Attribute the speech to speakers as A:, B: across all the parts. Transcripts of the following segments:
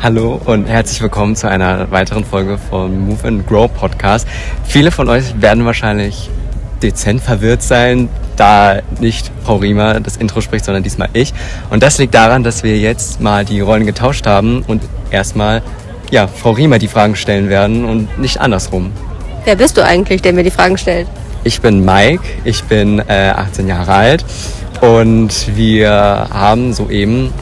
A: Hallo und herzlich willkommen zu einer weiteren Folge vom Move and Grow Podcast. Viele von euch werden wahrscheinlich dezent verwirrt sein, da nicht Frau Riemer das Intro spricht, sondern diesmal ich. Und das liegt daran, dass wir jetzt mal die Rollen getauscht haben und erstmal ja, Frau Riemer die Fragen stellen werden und nicht andersrum.
B: Wer bist du eigentlich, der mir die Fragen stellt?
A: Ich bin Mike, ich bin äh, 18 Jahre alt und wir haben soeben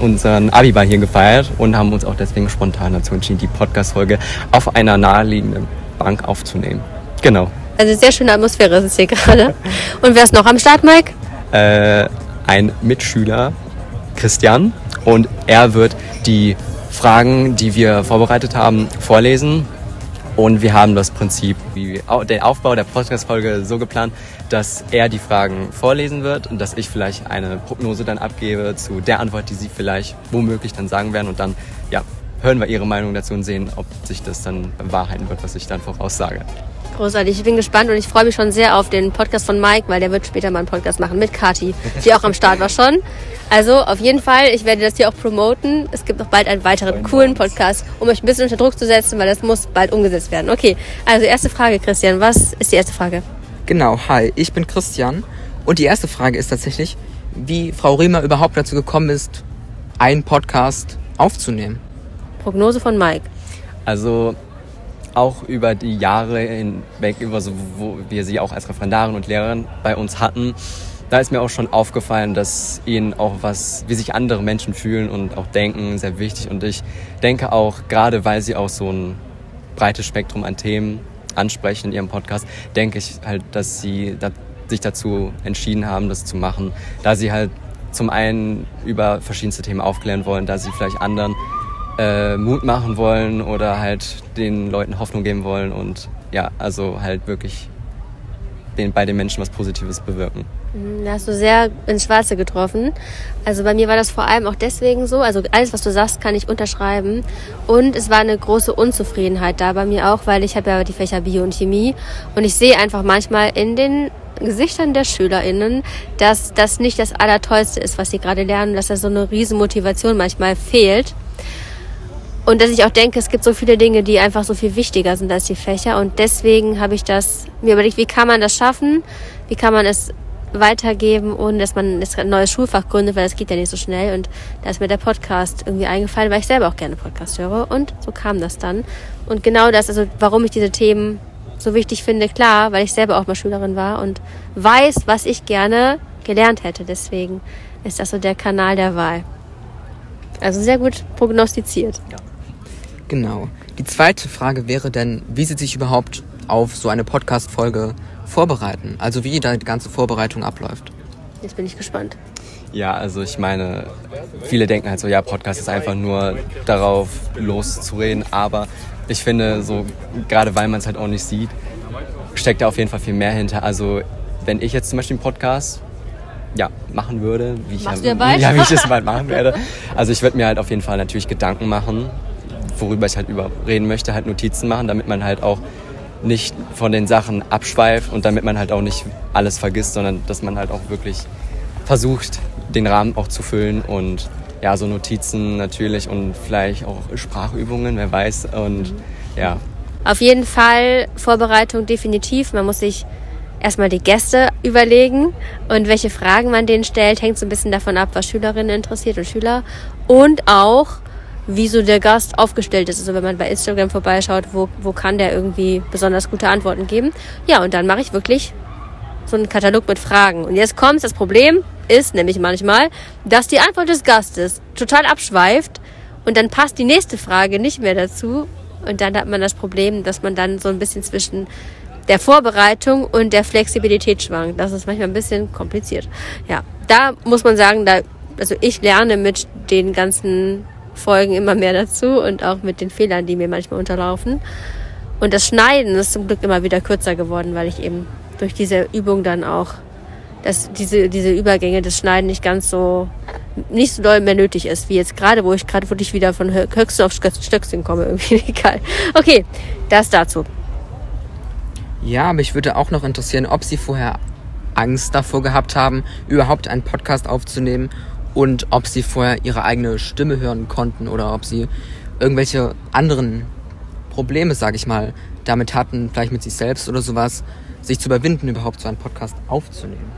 A: unseren Abiball hier gefeiert und haben uns auch deswegen spontan dazu entschieden, die Podcast-Folge auf einer naheliegenden Bank aufzunehmen. Genau.
B: Also sehr schöne Atmosphäre ist es hier gerade. Und wer ist noch am Start, Mike?
A: Äh, ein Mitschüler, Christian, und er wird die Fragen, die wir vorbereitet haben, vorlesen. Und wir haben das Prinzip, wie den Aufbau der Podcast-Folge so geplant, dass er die Fragen vorlesen wird und dass ich vielleicht eine Prognose dann abgebe zu der Antwort, die sie vielleicht womöglich dann sagen werden. Und dann, ja, hören wir ihre Meinung dazu und sehen, ob sich das dann bewahrheiten wird, was ich dann voraussage.
B: Großartig, ich bin gespannt und ich freue mich schon sehr auf den Podcast von Mike, weil der wird später mal einen Podcast machen mit Kati, die auch am Start war schon. Also auf jeden Fall, ich werde das hier auch promoten. Es gibt noch bald einen weiteren coolen Podcast, um euch ein bisschen unter Druck zu setzen, weil das muss bald umgesetzt werden. Okay, also erste Frage, Christian, was ist die erste Frage?
C: Genau, hi, ich bin Christian und die erste Frage ist tatsächlich, wie Frau Riemer überhaupt dazu gekommen ist, einen Podcast aufzunehmen.
B: Prognose von Mike.
A: Also auch über die Jahre hinweg, über so, wo wir sie auch als Referendarin und Lehrerin bei uns hatten, da ist mir auch schon aufgefallen, dass ihnen auch was, wie sich andere Menschen fühlen und auch denken, sehr wichtig. Und ich denke auch, gerade weil sie auch so ein breites Spektrum an Themen ansprechen in ihrem Podcast, denke ich halt, dass sie sich dazu entschieden haben, das zu machen, da sie halt zum einen über verschiedenste Themen aufklären wollen, da sie vielleicht anderen äh, Mut machen wollen oder halt den Leuten Hoffnung geben wollen und ja, also halt wirklich den, bei den Menschen was Positives bewirken.
B: Mhm, da hast du sehr ins Schwarze getroffen. Also bei mir war das vor allem auch deswegen so. Also alles, was du sagst, kann ich unterschreiben. Und es war eine große Unzufriedenheit da bei mir auch, weil ich habe ja die Fächer Bio und Chemie. Und ich sehe einfach manchmal in den Gesichtern der SchülerInnen, dass das nicht das Allertollste ist, was sie gerade lernen, dass da so eine riesen Motivation manchmal fehlt. Und dass ich auch denke, es gibt so viele Dinge, die einfach so viel wichtiger sind als die Fächer. Und deswegen habe ich das mir überlegt, wie kann man das schaffen? Wie kann man es weitergeben, ohne dass man ein neues Schulfach gründet, weil das geht ja nicht so schnell. Und da ist mir der Podcast irgendwie eingefallen, weil ich selber auch gerne Podcast höre. Und so kam das dann. Und genau das, also warum ich diese Themen so wichtig finde, klar, weil ich selber auch mal Schülerin war und weiß, was ich gerne gelernt hätte. Deswegen ist das so der Kanal der Wahl. Also sehr gut prognostiziert. Ja.
C: Genau. Die zweite Frage wäre denn, wie Sie sich überhaupt auf so eine Podcast-Folge vorbereiten? Also wie da die ganze Vorbereitung abläuft?
B: Jetzt bin ich gespannt.
A: Ja, also ich meine, viele denken halt so, ja, Podcast ist einfach nur darauf loszureden, aber ich finde so, gerade weil man es halt auch nicht sieht, steckt da auf jeden Fall viel mehr hinter. Also wenn ich jetzt zum Beispiel einen Podcast ja, machen würde, wie ich,
B: ja, ja,
A: wie ich es bald machen werde. Also ich würde mir halt auf jeden Fall natürlich Gedanken machen, worüber ich halt über reden möchte, halt Notizen machen, damit man halt auch nicht von den Sachen abschweift und damit man halt auch nicht alles vergisst, sondern dass man halt auch wirklich versucht, den Rahmen auch zu füllen und ja, so Notizen natürlich und vielleicht auch Sprachübungen, wer weiß und ja.
B: Auf jeden Fall Vorbereitung definitiv. Man muss sich erstmal die Gäste überlegen und welche Fragen man denen stellt, hängt so ein bisschen davon ab, was Schülerinnen interessiert und Schüler und auch wie so der Gast aufgestellt ist. Also wenn man bei Instagram vorbeischaut, wo, wo kann der irgendwie besonders gute Antworten geben. Ja, und dann mache ich wirklich so einen Katalog mit Fragen. Und jetzt kommt das Problem, ist nämlich manchmal, dass die Antwort des Gastes total abschweift und dann passt die nächste Frage nicht mehr dazu. Und dann hat man das Problem, dass man dann so ein bisschen zwischen der Vorbereitung und der Flexibilität schwankt. Das ist manchmal ein bisschen kompliziert. Ja, da muss man sagen, da, also ich lerne mit den ganzen Folgen immer mehr dazu und auch mit den Fehlern, die mir manchmal unterlaufen. Und das Schneiden ist zum Glück immer wieder kürzer geworden, weil ich eben durch diese Übung dann auch, dass diese, diese Übergänge des Schneiden nicht ganz so, nicht so doll mehr nötig ist, wie jetzt gerade, wo ich gerade wirklich wieder von Höchsten auf Stöckchen komme, irgendwie egal. Okay, das dazu.
C: Ja, aber ich würde auch noch interessieren, ob Sie vorher Angst davor gehabt haben, überhaupt einen Podcast aufzunehmen und ob sie vorher ihre eigene Stimme hören konnten oder ob sie irgendwelche anderen Probleme, sage ich mal, damit hatten, vielleicht mit sich selbst oder sowas, sich zu überwinden, überhaupt so einen Podcast aufzunehmen.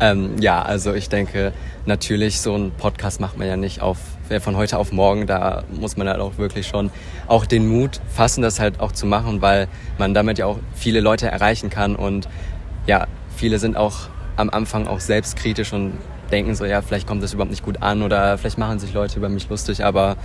A: Ähm, ja, also ich denke, natürlich, so einen Podcast macht man ja nicht auf, von heute auf morgen. Da muss man halt auch wirklich schon auch den Mut fassen, das halt auch zu machen, weil man damit ja auch viele Leute erreichen kann. Und ja, viele sind auch am Anfang auch selbstkritisch und denken so, ja, vielleicht kommt das überhaupt nicht gut an oder vielleicht machen sich Leute über mich lustig. Aber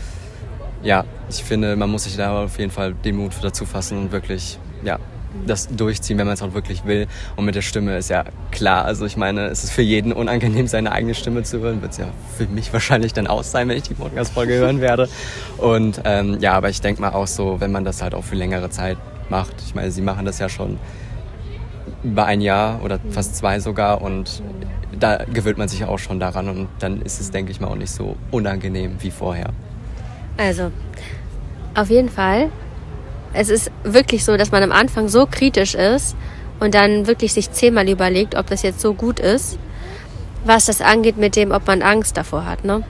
A: ja, ich finde, man muss sich da auf jeden Fall den Mut dazu fassen und wirklich, ja, das durchziehen, wenn man es auch wirklich will. Und mit der Stimme ist ja klar. Also ich meine, es ist für jeden unangenehm, seine eigene Stimme zu hören. Wird es ja für mich wahrscheinlich dann aus sein, wenn ich die Podcast-Folge hören werde. Und ähm, ja, aber ich denke mal auch so, wenn man das halt auch für längere Zeit macht. Ich meine, sie machen das ja schon über ein Jahr oder fast zwei sogar und da gewöhnt man sich auch schon daran und dann ist es, denke ich mal, auch nicht so unangenehm wie vorher.
B: Also, auf jeden Fall es ist wirklich so, dass man am Anfang so kritisch ist und dann wirklich sich zehnmal überlegt, ob das jetzt so gut ist, was das angeht mit dem, ob man Angst davor hat. Ne?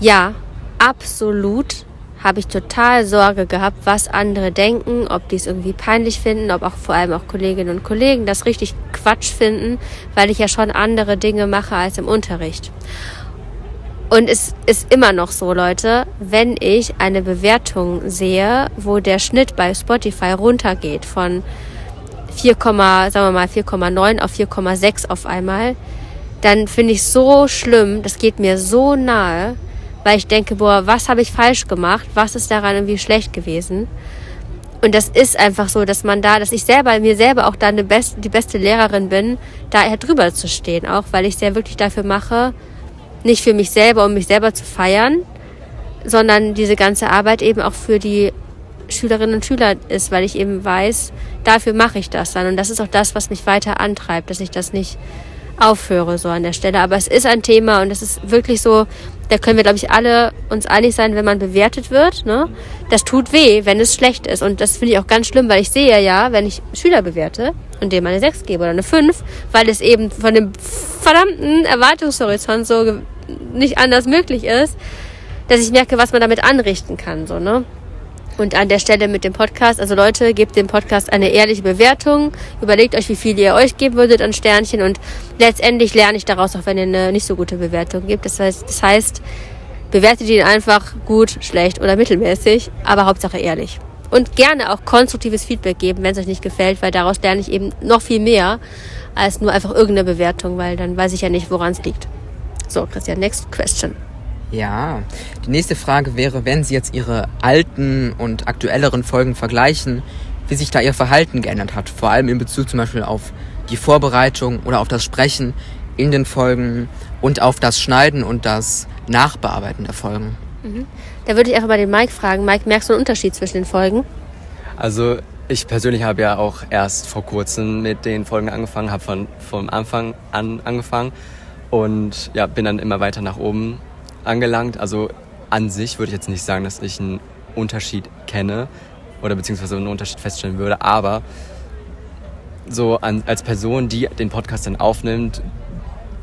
B: Ja, absolut habe ich total Sorge gehabt, was andere denken, ob die es irgendwie peinlich finden, ob auch vor allem auch Kolleginnen und Kollegen das richtig Quatsch finden, weil ich ja schon andere Dinge mache als im Unterricht. Und es ist immer noch so, Leute, wenn ich eine Bewertung sehe, wo der Schnitt bei Spotify runtergeht von 4, sagen wir mal 4,9 auf 4,6 auf einmal, dann finde ich so schlimm, das geht mir so nahe, weil ich denke, boah, was habe ich falsch gemacht? Was ist daran irgendwie schlecht gewesen? Und das ist einfach so, dass man da, dass ich selber, mir selber auch da best, die beste Lehrerin bin, da drüber zu stehen, auch weil ich es ja wirklich dafür mache, nicht für mich selber, um mich selber zu feiern, sondern diese ganze Arbeit eben auch für die Schülerinnen und Schüler ist, weil ich eben weiß, dafür mache ich das dann. Und das ist auch das, was mich weiter antreibt, dass ich das nicht aufhöre so an der Stelle. Aber es ist ein Thema und es ist wirklich so, da können wir, glaube ich, alle uns einig sein, wenn man bewertet wird. Ne? Das tut weh, wenn es schlecht ist. Und das finde ich auch ganz schlimm, weil ich sehe ja, wenn ich Schüler bewerte und dem eine 6 gebe oder eine 5, weil es eben von dem verdammten Erwartungshorizont so nicht anders möglich ist, dass ich merke, was man damit anrichten kann. So, ne? Und an der Stelle mit dem Podcast, also Leute, gebt dem Podcast eine ehrliche Bewertung. Überlegt euch, wie viel ihr euch geben würdet an Sternchen. Und letztendlich lerne ich daraus, auch wenn ihr eine nicht so gute Bewertung gebt. Das heißt, das heißt bewertet ihn einfach gut, schlecht oder mittelmäßig, aber Hauptsache ehrlich. Und gerne auch konstruktives Feedback geben, wenn es euch nicht gefällt, weil daraus lerne ich eben noch viel mehr als nur einfach irgendeine Bewertung, weil dann weiß ich ja nicht, woran es liegt. So, Christian, next question.
C: Ja, die nächste Frage wäre, wenn Sie jetzt Ihre alten und aktuelleren Folgen vergleichen, wie sich da Ihr Verhalten geändert hat, vor allem in Bezug zum Beispiel auf die Vorbereitung oder auf das Sprechen in den Folgen und auf das Schneiden und das Nachbearbeiten der Folgen.
B: Mhm. Da würde ich einfach mal den Mike fragen. Mike, merkst du einen Unterschied zwischen den Folgen?
A: Also ich persönlich habe ja auch erst vor kurzem mit den Folgen angefangen, habe von vom Anfang an angefangen und ja, bin dann immer weiter nach oben angelangt. Also an sich würde ich jetzt nicht sagen, dass ich einen Unterschied kenne oder beziehungsweise einen Unterschied feststellen würde, aber so an, als Person, die den Podcast dann aufnimmt,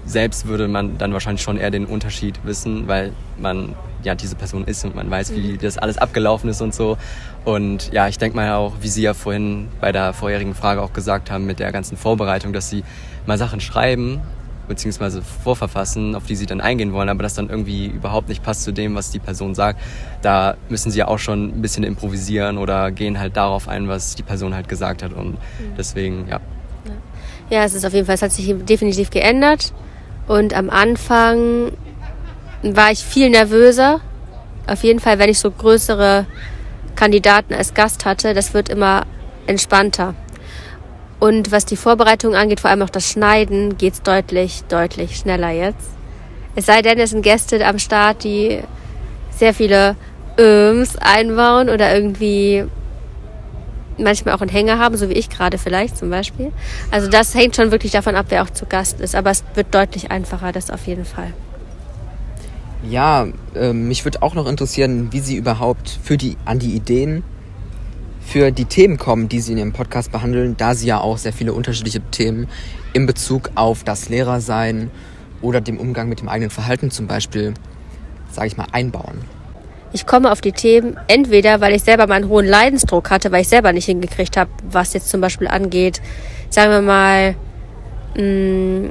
A: selbst würde man dann wahrscheinlich schon eher den Unterschied wissen, weil man ja diese Person ist und man weiß, wie mhm. das alles abgelaufen ist und so. Und ja, ich denke mal auch, wie Sie ja vorhin bei der vorherigen Frage auch gesagt haben, mit der ganzen Vorbereitung, dass Sie mal Sachen schreiben beziehungsweise vorverfassen, auf die sie dann eingehen wollen, aber das dann irgendwie überhaupt nicht passt zu dem, was die Person sagt, da müssen sie ja auch schon ein bisschen improvisieren oder gehen halt darauf ein, was die Person halt gesagt hat und mhm. deswegen, ja.
B: Ja, es ist auf jeden Fall, es hat sich definitiv geändert und am Anfang war ich viel nervöser. Auf jeden Fall, wenn ich so größere Kandidaten als Gast hatte, das wird immer entspannter. Und was die Vorbereitung angeht, vor allem auch das Schneiden, geht's deutlich, deutlich schneller jetzt. Es sei denn, es sind Gäste am Start, die sehr viele Öms einbauen oder irgendwie manchmal auch einen Hänger haben, so wie ich gerade vielleicht zum Beispiel. Also das hängt schon wirklich davon ab, wer auch zu Gast ist. Aber es wird deutlich einfacher, das auf jeden Fall.
C: Ja, äh, mich würde auch noch interessieren, wie Sie überhaupt für die, an die Ideen für die Themen kommen, die Sie in Ihrem Podcast behandeln, da Sie ja auch sehr viele unterschiedliche Themen in Bezug auf das Lehrersein oder dem Umgang mit dem eigenen Verhalten zum Beispiel, sage ich mal, einbauen?
B: Ich komme auf die Themen entweder, weil ich selber mal einen hohen Leidensdruck hatte, weil ich selber nicht hingekriegt habe, was jetzt zum Beispiel angeht, sagen wir mal, mh,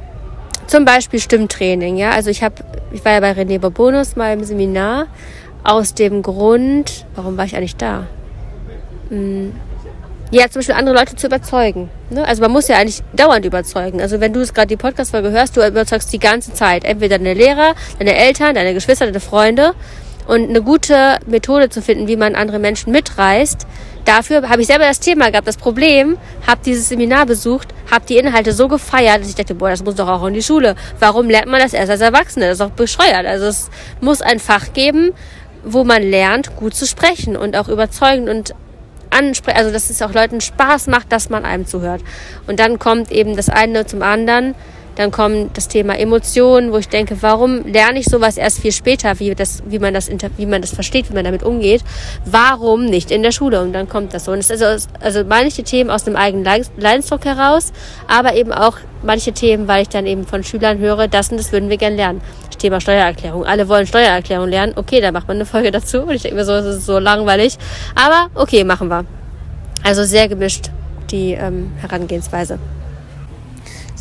B: zum Beispiel Stimmtraining. Ja, also ich habe, ich war ja bei René Bobonus mal im Seminar aus dem Grund, warum war ich eigentlich da? Ja, zum Beispiel andere Leute zu überzeugen. Ne? Also man muss ja eigentlich dauernd überzeugen. Also wenn du es gerade die Podcast-Folge hörst, du überzeugst die ganze Zeit. Entweder deine Lehrer, deine Eltern, deine Geschwister, deine Freunde. Und eine gute Methode zu finden, wie man andere Menschen mitreißt, dafür habe ich selber das Thema gehabt, das Problem, habe dieses Seminar besucht, habe die Inhalte so gefeiert, dass ich dachte, boah, das muss doch auch in die Schule. Warum lernt man das erst als Erwachsene? Das ist doch bescheuert. Also es muss ein Fach geben, wo man lernt, gut zu sprechen und auch überzeugend und ansprechen, also dass es auch Leuten Spaß macht, dass man einem zuhört. Und dann kommt eben das eine zum anderen. Dann kommt das Thema Emotionen, wo ich denke, warum lerne ich sowas erst viel später, wie, das, wie, man das, wie man das versteht, wie man damit umgeht? Warum nicht in der Schule? Und dann kommt das so. Und es ist also, also manche Themen aus dem eigenen Leidensdruck heraus, aber eben auch manche Themen, weil ich dann eben von Schülern höre, das und das würden wir gerne lernen. Thema Steuererklärung. Alle wollen Steuererklärung lernen. Okay, dann macht man eine Folge dazu. Und ich denke mir so, es ist so langweilig. Aber okay, machen wir. Also sehr gemischt, die ähm, Herangehensweise.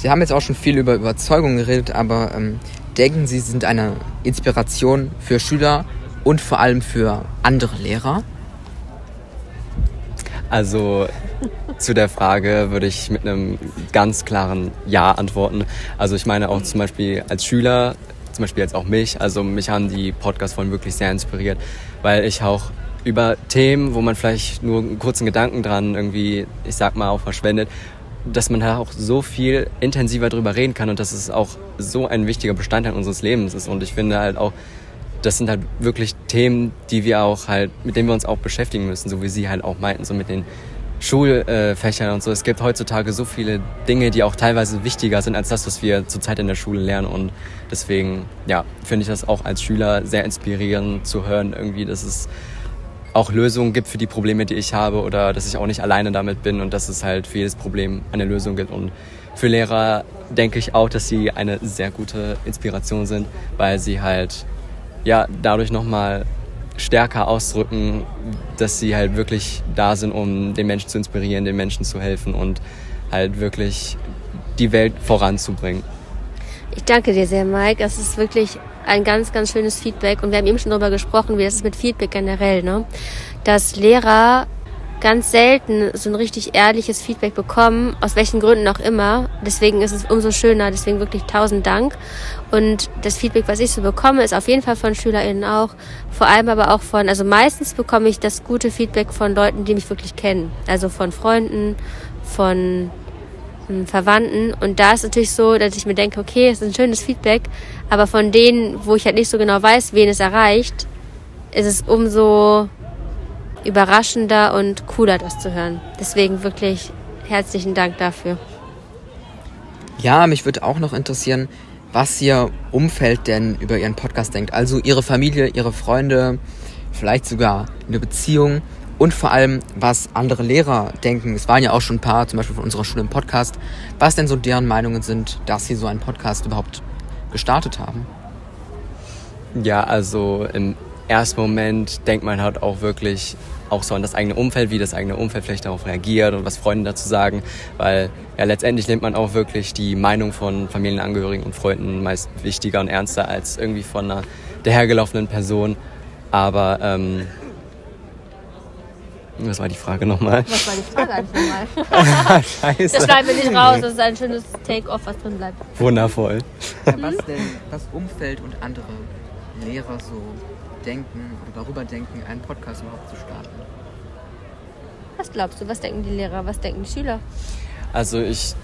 C: Sie haben jetzt auch schon viel über Überzeugung geredet, aber ähm, denken Sie, Sie sind eine Inspiration für Schüler und vor allem für andere Lehrer?
A: Also zu der Frage würde ich mit einem ganz klaren Ja antworten. Also ich meine auch zum Beispiel als Schüler, zum Beispiel jetzt auch mich, also mich haben die Podcast-Folgen wirklich sehr inspiriert, weil ich auch über Themen, wo man vielleicht nur einen kurzen Gedanken dran irgendwie, ich sag mal, auch verschwendet, dass man da auch so viel intensiver drüber reden kann und dass es auch so ein wichtiger Bestandteil unseres Lebens ist. Und ich finde halt auch, das sind halt wirklich Themen, die wir auch halt, mit denen wir uns auch beschäftigen müssen, so wie Sie halt auch meinten, so mit den Schulfächern und so. Es gibt heutzutage so viele Dinge, die auch teilweise wichtiger sind als das, was wir zurzeit in der Schule lernen. Und deswegen, ja, finde ich das auch als Schüler sehr inspirierend zu hören, irgendwie, dass es auch Lösungen gibt für die Probleme, die ich habe oder dass ich auch nicht alleine damit bin und dass es halt für jedes Problem eine Lösung gibt. Und für Lehrer denke ich auch, dass sie eine sehr gute Inspiration sind, weil sie halt ja dadurch nochmal stärker ausdrücken, dass sie halt wirklich da sind, um den Menschen zu inspirieren, den Menschen zu helfen und halt wirklich die Welt voranzubringen.
B: Ich danke dir sehr, Mike. Das ist wirklich ein ganz, ganz schönes Feedback. Und wir haben eben schon darüber gesprochen, wie das ist mit Feedback generell, ne? Dass Lehrer ganz selten so ein richtig ehrliches Feedback bekommen, aus welchen Gründen auch immer. Deswegen ist es umso schöner, deswegen wirklich tausend Dank. Und das Feedback, was ich so bekomme, ist auf jeden Fall von SchülerInnen auch, vor allem aber auch von, also meistens bekomme ich das gute Feedback von Leuten, die mich wirklich kennen. Also von Freunden, von Verwandten. Und da ist natürlich so, dass ich mir denke, okay, es ist ein schönes Feedback, aber von denen, wo ich halt nicht so genau weiß, wen es erreicht, ist es umso überraschender und cooler, das zu hören. Deswegen wirklich herzlichen Dank dafür.
C: Ja, mich würde auch noch interessieren, was Ihr Umfeld denn über Ihren Podcast denkt. Also Ihre Familie, Ihre Freunde, vielleicht sogar eine Beziehung und vor allem, was andere Lehrer denken. Es waren ja auch schon ein paar, zum Beispiel von unserer Schule im Podcast, was denn so deren Meinungen sind, dass sie so einen Podcast überhaupt gestartet haben.
A: Ja, also im ersten Moment denkt man halt auch wirklich auch so an das eigene Umfeld, wie das eigene Umfeld vielleicht darauf reagiert und was Freunde dazu sagen, weil ja letztendlich nimmt man auch wirklich die Meinung von Familienangehörigen und Freunden meist wichtiger und ernster als irgendwie von einer dahergelaufenen Person. Aber ähm, was war die Frage nochmal?
B: Was war die Frage eigentlich nochmal? Scheiße. Das schneiden wir nicht raus, das ist ein schönes Take-off, was drin bleibt.
A: Wundervoll.
C: Ja, was denn das Umfeld und andere Lehrer so denken oder darüber denken, einen Podcast überhaupt zu starten?
B: Was glaubst du, was denken die Lehrer, was denken die Schüler?
A: Also ich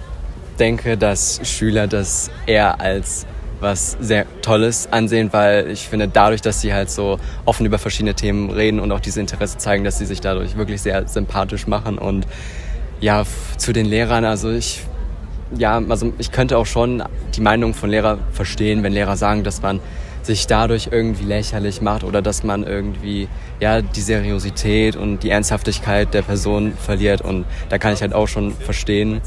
A: denke, dass Schüler das eher als was sehr Tolles ansehen, weil ich finde, dadurch, dass sie halt so offen über verschiedene Themen reden und auch diese Interesse zeigen, dass sie sich dadurch wirklich sehr sympathisch machen. Und ja, zu den Lehrern, also ich, ja, also ich könnte auch schon die Meinung von Lehrern verstehen, wenn Lehrer sagen, dass man sich dadurch irgendwie lächerlich macht oder dass man irgendwie ja die Seriosität und die Ernsthaftigkeit der Person verliert und da kann ich halt auch schon verstehen.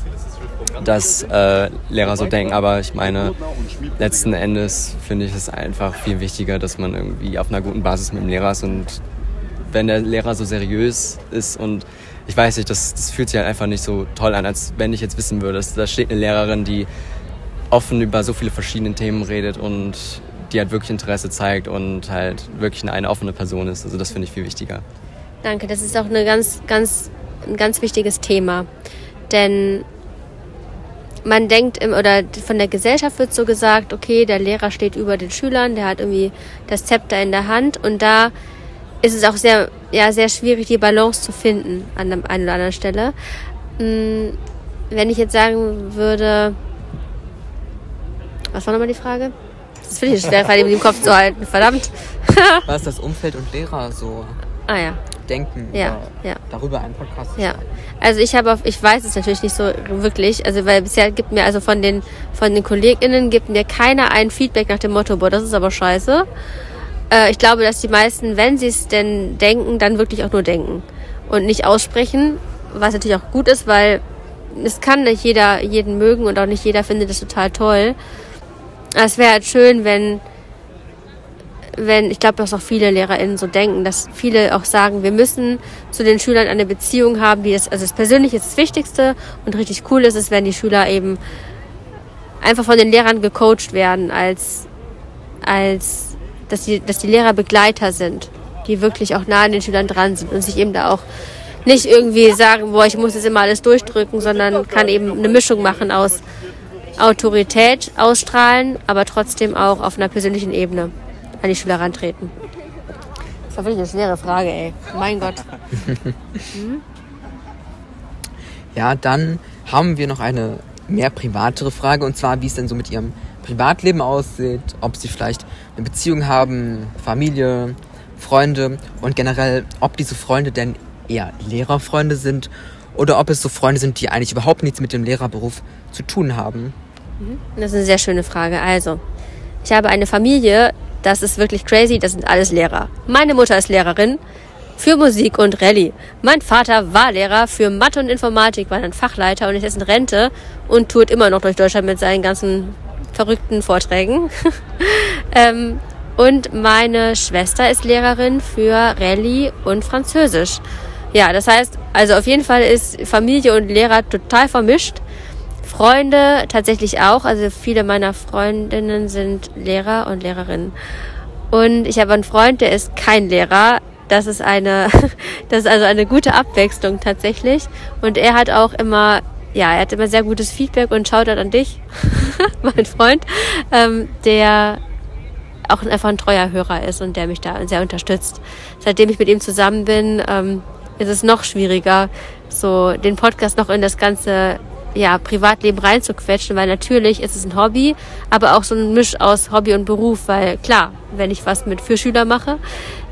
A: Dass äh, Lehrer so denken, aber ich meine, letzten Endes finde ich es einfach viel wichtiger, dass man irgendwie auf einer guten Basis mit dem Lehrer ist und wenn der Lehrer so seriös ist und ich weiß nicht, das, das fühlt sich halt einfach nicht so toll an, als wenn ich jetzt wissen würde, dass da steht eine Lehrerin, die offen über so viele verschiedene Themen redet und die halt wirklich Interesse zeigt und halt wirklich eine, eine offene Person ist. Also das finde ich viel wichtiger.
B: Danke, das ist auch eine ganz, ganz, ein ganz wichtiges Thema. Denn man denkt im, oder von der Gesellschaft wird so gesagt, okay, der Lehrer steht über den Schülern, der hat irgendwie das Zepter in der Hand und da ist es auch sehr, ja, sehr schwierig, die Balance zu finden an der einen oder anderen Stelle. Hm, wenn ich jetzt sagen würde, was war nochmal die Frage? Das finde ich schwer, im Kopf zu halten. Verdammt.
C: Was das Umfeld und Lehrer so
B: ah, ja.
C: Denken.
B: Ja, ja.
C: Darüber einen Podcast.
B: Ja. Also ich habe auf, ich weiß es natürlich nicht so wirklich, also weil bisher gibt mir also von den von den KollegInnen gibt mir keiner ein Feedback nach dem Motto, boah, das ist aber scheiße. Äh, ich glaube, dass die meisten, wenn sie es denn denken, dann wirklich auch nur denken und nicht aussprechen, was natürlich auch gut ist, weil es kann nicht jeder jeden mögen und auch nicht jeder findet es total toll. Es wäre halt schön, wenn, wenn, ich glaube, dass auch viele LehrerInnen so denken, dass viele auch sagen, wir müssen zu den Schülern eine Beziehung haben, die ist, also das Persönliche ist das Wichtigste und richtig cool ist es, wenn die Schüler eben einfach von den Lehrern gecoacht werden, als, als, dass die, dass die Lehrer Begleiter sind, die wirklich auch nah an den Schülern dran sind und sich eben da auch nicht irgendwie sagen, boah, ich muss jetzt immer alles durchdrücken, sondern kann eben eine Mischung machen aus Autorität ausstrahlen, aber trotzdem auch auf einer persönlichen Ebene an die Schüler rantreten. Das war wirklich eine schwere Frage, ey. Mein Gott.
C: Hm? Ja, dann haben wir noch eine mehr privatere Frage und zwar, wie es denn so mit ihrem Privatleben aussieht, ob sie vielleicht eine Beziehung haben, Familie, Freunde und generell, ob diese Freunde denn eher Lehrerfreunde sind oder ob es so Freunde sind, die eigentlich überhaupt nichts mit dem Lehrerberuf zu tun haben.
B: Das ist eine sehr schöne Frage. Also, ich habe eine Familie, das ist wirklich crazy, das sind alles Lehrer. Meine Mutter ist Lehrerin für Musik und Rallye. Mein Vater war Lehrer für Mathe und Informatik, war dann Fachleiter und ist jetzt in Rente und tourt immer noch durch Deutschland mit seinen ganzen verrückten Vorträgen. ähm, und meine Schwester ist Lehrerin für Rallye und Französisch. Ja, das heißt, also auf jeden Fall ist Familie und Lehrer total vermischt. Freunde tatsächlich auch. Also viele meiner Freundinnen sind Lehrer und Lehrerinnen. Und ich habe einen Freund, der ist kein Lehrer. Das ist eine, das ist also eine gute Abwechslung tatsächlich. Und er hat auch immer, ja, er hat immer sehr gutes Feedback und schaut an dich, mein Freund, ähm, der auch einfach ein treuer Hörer ist und der mich da sehr unterstützt. Seitdem ich mit ihm zusammen bin, ähm, ist es noch schwieriger, so den Podcast noch in das ganze ja, Privatleben reinzuquetschen, weil natürlich ist es ein Hobby, aber auch so ein Misch aus Hobby und Beruf, weil klar, wenn ich was mit für Schüler mache,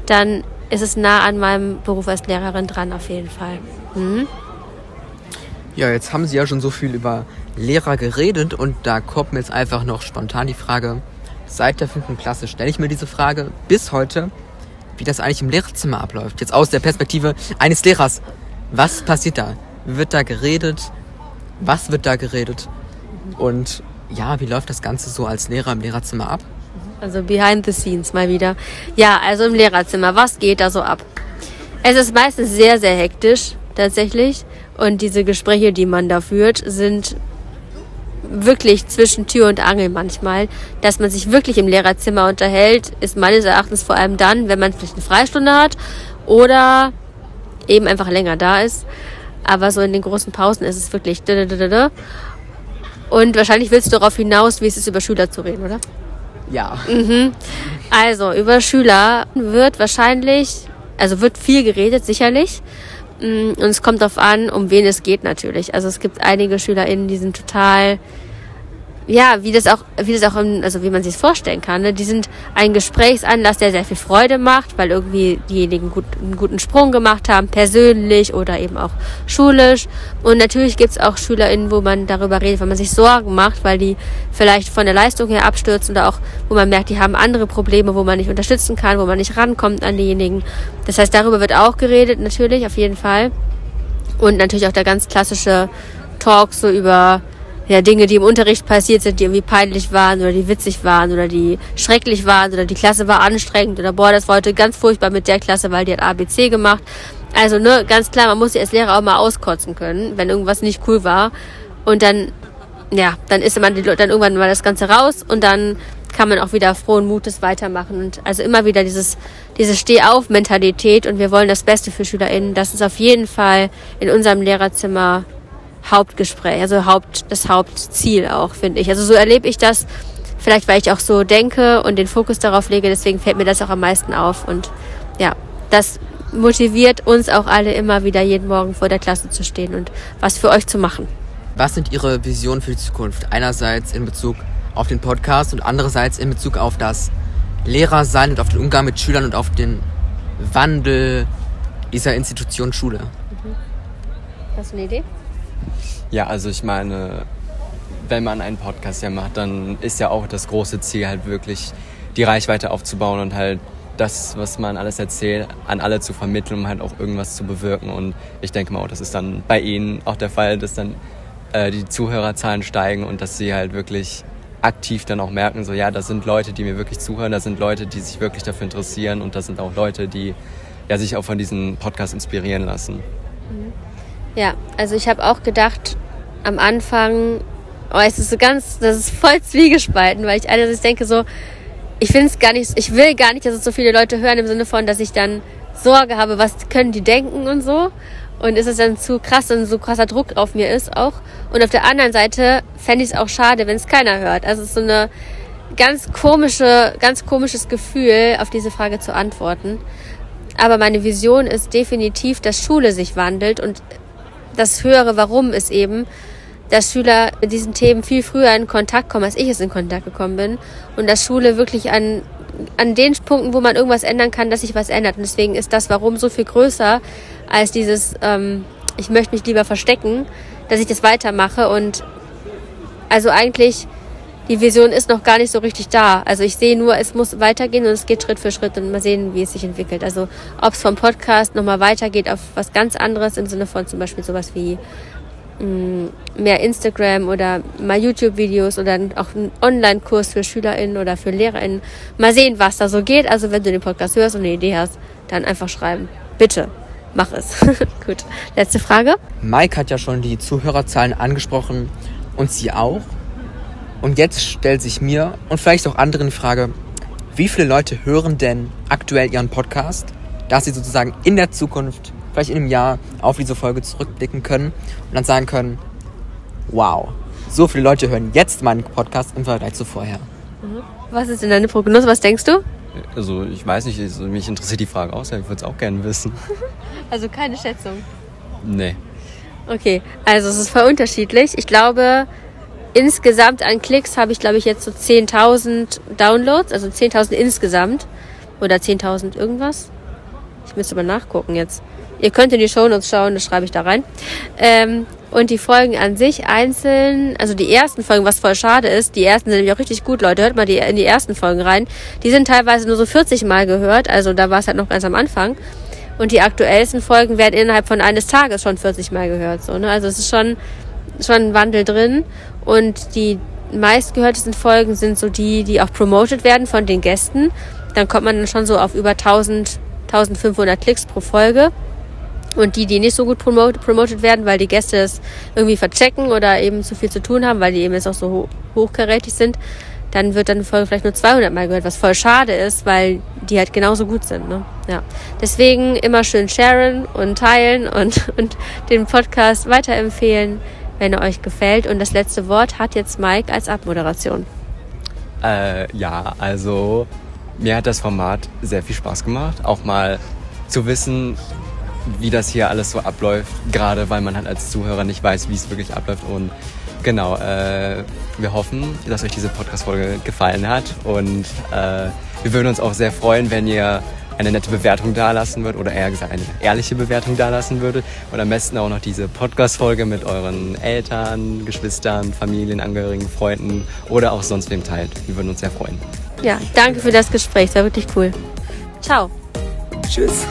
B: dann ist es nah an meinem Beruf als Lehrerin dran auf jeden Fall. Mhm.
C: Ja, jetzt haben Sie ja schon so viel über Lehrer geredet und da kommt mir jetzt einfach noch spontan die Frage, seit der fünften Klasse stelle ich mir diese Frage bis heute, wie das eigentlich im Lehrerzimmer abläuft. Jetzt aus der Perspektive eines Lehrers. Was passiert da? Wird da geredet? Was wird da geredet? Und ja, wie läuft das Ganze so als Lehrer im Lehrerzimmer ab?
B: Also behind the scenes mal wieder. Ja, also im Lehrerzimmer, was geht da so ab? Es ist meistens sehr, sehr hektisch tatsächlich. Und diese Gespräche, die man da führt, sind wirklich zwischen Tür und Angel manchmal. Dass man sich wirklich im Lehrerzimmer unterhält, ist meines Erachtens vor allem dann, wenn man vielleicht eine Freistunde hat oder eben einfach länger da ist. Aber so in den großen Pausen ist es wirklich. Und wahrscheinlich willst du darauf hinaus, wie es ist, über Schüler zu reden, oder?
C: Ja.
B: Mhm. Also, über Schüler wird wahrscheinlich, also wird viel geredet, sicherlich. Mm, und es kommt darauf an, um wen es geht natürlich. Also es gibt einige SchülerInnen, die sind total ja, wie das auch, wie das auch, im, also wie man sich vorstellen kann. Ne? Die sind ein Gesprächsanlass, der sehr viel Freude macht, weil irgendwie diejenigen gut, einen guten Sprung gemacht haben, persönlich oder eben auch schulisch. Und natürlich gibt's auch SchülerInnen, wo man darüber redet, weil man sich Sorgen macht, weil die vielleicht von der Leistung her abstürzen oder auch, wo man merkt, die haben andere Probleme, wo man nicht unterstützen kann, wo man nicht rankommt an diejenigen. Das heißt, darüber wird auch geredet, natürlich, auf jeden Fall. Und natürlich auch der ganz klassische Talk so über ja, Dinge, die im Unterricht passiert sind, die irgendwie peinlich waren oder die witzig waren oder die schrecklich waren oder die Klasse war anstrengend oder boah, das war heute ganz furchtbar mit der Klasse, weil die hat ABC gemacht. Also, ne, ganz klar, man muss sich als Lehrer auch mal auskotzen können, wenn irgendwas nicht cool war. Und dann, ja, dann ist man dann irgendwann mal das Ganze raus und dann kann man auch wieder frohen Mutes weitermachen. Und also immer wieder dieses, diese Steh-auf-Mentalität und wir wollen das Beste für SchülerInnen. Das ist auf jeden Fall in unserem Lehrerzimmer Hauptgespräch, also Haupt, das Hauptziel auch, finde ich. Also so erlebe ich das, vielleicht weil ich auch so denke und den Fokus darauf lege, deswegen fällt mir das auch am meisten auf. Und ja, das motiviert uns auch alle immer wieder jeden Morgen vor der Klasse zu stehen und was für euch zu machen.
C: Was sind Ihre Visionen für die Zukunft? Einerseits in Bezug auf den Podcast und andererseits in Bezug auf das Lehrersein und auf den Umgang mit Schülern und auf den Wandel dieser Institution Schule. Mhm.
B: Hast du eine Idee?
A: Ja, also ich meine, wenn man einen Podcast ja macht, dann ist ja auch das große Ziel halt wirklich die Reichweite aufzubauen und halt das, was man alles erzählt, an alle zu vermitteln, um halt auch irgendwas zu bewirken. Und ich denke mal, das ist dann bei Ihnen auch der Fall, dass dann äh, die Zuhörerzahlen steigen und dass Sie halt wirklich aktiv dann auch merken, so ja, das sind Leute, die mir wirklich zuhören, das sind Leute, die sich wirklich dafür interessieren und das sind auch Leute, die ja, sich auch von diesem Podcast inspirieren lassen.
B: Mhm. Ja, also ich habe auch gedacht am Anfang, oh, es ist so ganz, das ist voll zwiegespalten, weil ich einerseits denke so, ich finde es gar nicht, ich will gar nicht, dass es so viele Leute hören im Sinne von, dass ich dann Sorge habe, was können die denken und so. Und ist es dann zu krass und so krasser Druck auf mir ist auch. Und auf der anderen Seite fände ich es auch schade, wenn es keiner hört. Also es ist so eine ganz komische, ganz komisches Gefühl, auf diese Frage zu antworten. Aber meine Vision ist definitiv, dass Schule sich wandelt und das höhere Warum ist eben, dass Schüler mit diesen Themen viel früher in Kontakt kommen, als ich es in Kontakt gekommen bin. Und dass Schule wirklich an, an den Punkten, wo man irgendwas ändern kann, dass sich was ändert. Und deswegen ist das Warum so viel größer als dieses, ähm, ich möchte mich lieber verstecken, dass ich das weitermache. Und also eigentlich, die Vision ist noch gar nicht so richtig da. Also ich sehe nur, es muss weitergehen und es geht Schritt für Schritt und mal sehen, wie es sich entwickelt. Also ob es vom Podcast nochmal weitergeht auf was ganz anderes im Sinne von zum Beispiel sowas wie Mm, mehr Instagram oder mal YouTube-Videos oder auch einen Online-Kurs für SchülerInnen oder für LehrerInnen. Mal sehen, was da so geht. Also wenn du den Podcast hörst und eine Idee hast, dann einfach schreiben. Bitte, mach es. Gut. Letzte Frage.
C: Mike hat ja schon die Zuhörerzahlen angesprochen und sie auch. Und jetzt stellt sich mir und vielleicht auch anderen die Frage, wie viele Leute hören denn aktuell ihren Podcast, dass sie sozusagen in der Zukunft vielleicht in einem Jahr auf diese Folge zurückblicken können und dann sagen können, wow, so viele Leute hören jetzt meinen Podcast im Vergleich zu vorher.
B: Mhm. Was ist denn deine Prognose? Was denkst du?
A: Also ich weiß nicht, also mich interessiert die Frage auch sehr, ich würde es auch gerne wissen.
B: Also keine Schätzung?
A: Nee.
B: Okay, also es ist voll unterschiedlich. Ich glaube, insgesamt an Klicks habe ich, glaube ich, jetzt so 10.000 Downloads, also 10.000 insgesamt. Oder 10.000 irgendwas. Ich müsste mal nachgucken jetzt. Ihr könnt in die Shownotes schauen, das schreibe ich da rein. Ähm, und die Folgen an sich einzeln, also die ersten Folgen, was voll schade ist, die ersten sind nämlich auch richtig gut, Leute, hört mal die, in die ersten Folgen rein. Die sind teilweise nur so 40 Mal gehört, also da war es halt noch ganz am Anfang. Und die aktuellsten Folgen werden innerhalb von eines Tages schon 40 Mal gehört, so, ne? Also es ist schon, schon ein Wandel drin. Und die meistgehörtesten Folgen sind so die, die auch promoted werden von den Gästen. Dann kommt man dann schon so auf über 1000, 1500 Klicks pro Folge. Und die, die nicht so gut promoted, werden, weil die Gäste es irgendwie verchecken oder eben zu viel zu tun haben, weil die eben jetzt auch so hochkarätig sind, dann wird dann eine Folge vielleicht nur 200 Mal gehört, was voll schade ist, weil die halt genauso gut sind. Ne? Ja. Deswegen immer schön sharen und teilen und, und den Podcast weiterempfehlen, wenn er euch gefällt. Und das letzte Wort hat jetzt Mike als Abmoderation.
A: Äh, ja, also mir hat das Format sehr viel Spaß gemacht, auch mal zu wissen, wie das hier alles so abläuft, gerade weil man halt als Zuhörer nicht weiß, wie es wirklich abläuft. Und genau, äh, wir hoffen, dass euch diese Podcast-Folge gefallen hat und äh, wir würden uns auch sehr freuen, wenn ihr eine nette Bewertung dalassen würdet oder eher gesagt eine ehrliche Bewertung dalassen würdet und am besten auch noch diese Podcast-Folge mit euren Eltern, Geschwistern, Familienangehörigen, Freunden oder auch sonst wem teilt. Wir würden uns sehr freuen.
B: Ja, danke für das Gespräch, es war wirklich cool. Ciao.
C: Tschüss.